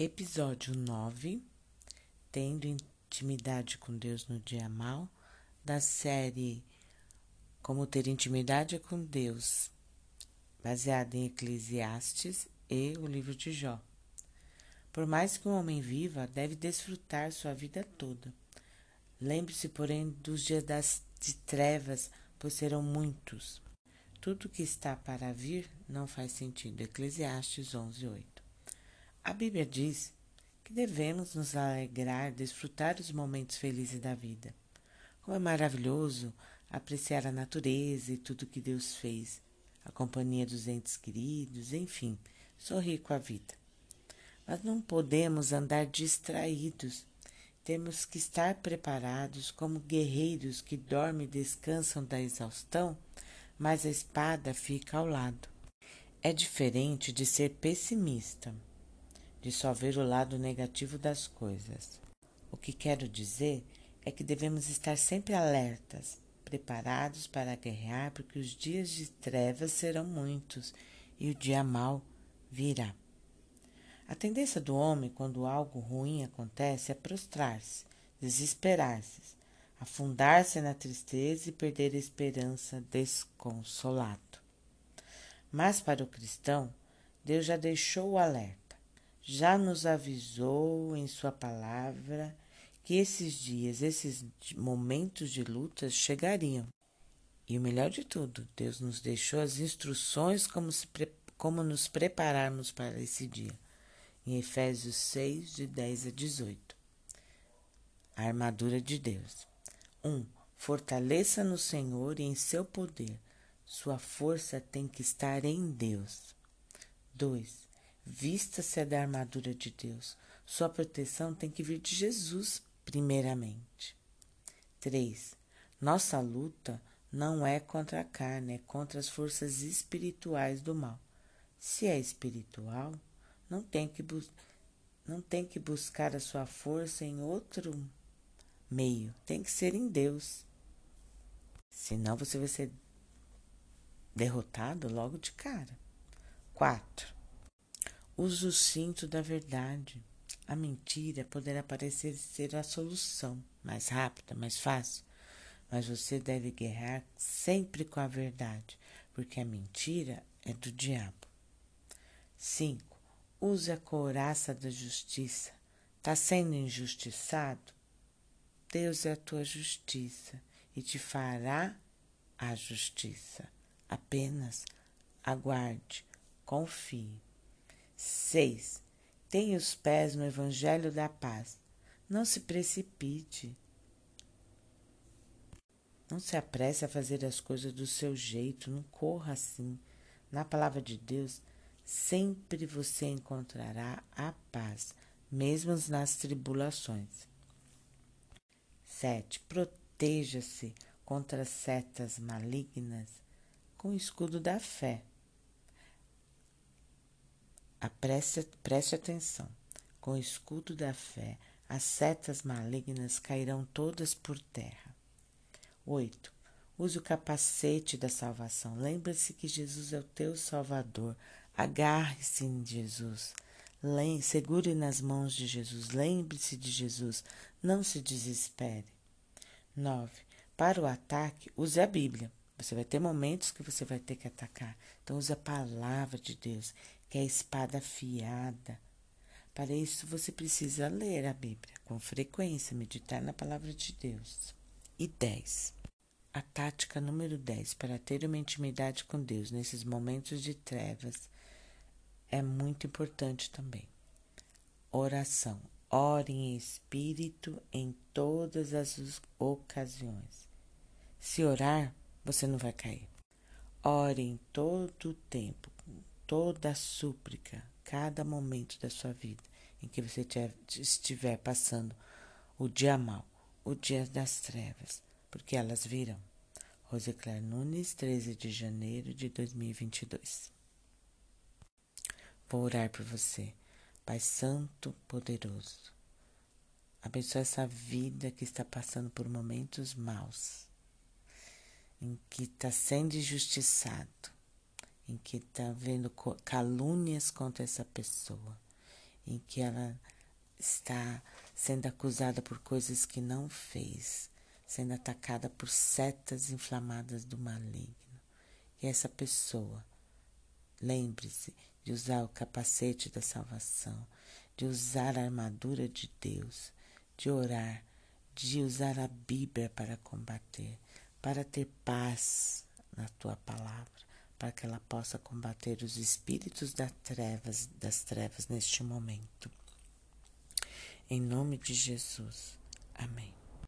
Episódio 9 Tendo intimidade com Deus no dia mal, da série Como ter intimidade com Deus, baseada em Eclesiastes e o livro de Jó. Por mais que um homem viva, deve desfrutar sua vida toda. Lembre-se, porém, dos dias das, de trevas, pois serão muitos. Tudo que está para vir não faz sentido. Eclesiastes 11, 8. A Bíblia diz que devemos nos alegrar, desfrutar os momentos felizes da vida. Como é maravilhoso apreciar a natureza e tudo que Deus fez, a companhia dos entes queridos, enfim, sorrir com a vida. Mas não podemos andar distraídos. Temos que estar preparados como guerreiros que dormem e descansam da exaustão, mas a espada fica ao lado. É diferente de ser pessimista de só ver o lado negativo das coisas. O que quero dizer é que devemos estar sempre alertas, preparados para guerrear, porque os dias de trevas serão muitos e o dia mau virá. A tendência do homem, quando algo ruim acontece, é prostrar-se, desesperar-se, afundar-se na tristeza e perder a esperança desconsolado. Mas para o cristão, Deus já deixou o alerta já nos avisou em Sua palavra que esses dias, esses momentos de lutas chegariam. E o melhor de tudo, Deus nos deixou as instruções como, se, como nos prepararmos para esse dia. Em Efésios 6, de 10 a 18. A armadura de Deus. 1. Um, fortaleça no Senhor e em seu poder. Sua força tem que estar em Deus. 2. Vista-se da armadura de Deus. Sua proteção tem que vir de Jesus, primeiramente. 3. Nossa luta não é contra a carne, é contra as forças espirituais do mal. Se é espiritual, não tem que, não tem que buscar a sua força em outro meio, tem que ser em Deus. Senão você vai ser derrotado logo de cara. 4. Use o cinto da verdade. A mentira poderá parecer ser a solução, mais rápida, mais fácil, mas você deve guerrear sempre com a verdade, porque a mentira é do diabo. 5. Use a couraça da justiça. Está sendo injustiçado? Deus é a tua justiça e te fará a justiça. Apenas aguarde, confie. 6. Tenha os pés no Evangelho da Paz. Não se precipite. Não se apresse a fazer as coisas do seu jeito, não corra assim. Na palavra de Deus, sempre você encontrará a paz, mesmo nas tribulações. 7. Proteja-se contra setas malignas com o escudo da fé. A preste, atenção. Com o escudo da fé, as setas malignas cairão todas por terra. 8. Use o capacete da salvação. Lembre-se que Jesus é o teu Salvador. Agarre-se em Jesus. Segure nas mãos de Jesus. Lembre-se de Jesus. Não se desespere. 9. Para o ataque, use a Bíblia. Você vai ter momentos que você vai ter que atacar. Então, use a palavra de Deus que é a espada afiada. Para isso, você precisa ler a Bíblia com frequência, meditar na palavra de Deus. E 10. A tática número 10 para ter uma intimidade com Deus nesses momentos de trevas é muito importante também. Oração. Ore em espírito em todas as ocasiões. Se orar, você não vai cair. Ore em todo o tempo, toda a súplica, cada momento da sua vida em que você estiver passando o dia mal, o dia das trevas, porque elas virão. Rosicler Nunes, 13 de janeiro de 2022. Vou orar por você, Pai Santo Poderoso. Abençoe essa vida que está passando por momentos maus, em que está sendo injustiçado em que está vendo calúnias contra essa pessoa em que ela está sendo acusada por coisas que não fez, sendo atacada por setas inflamadas do maligno. E essa pessoa, lembre-se de usar o capacete da salvação, de usar a armadura de Deus, de orar, de usar a Bíblia para combater, para ter paz na tua palavra, para que ela possa combater os espíritos das trevas, das trevas neste momento. Em nome de Jesus. Amém.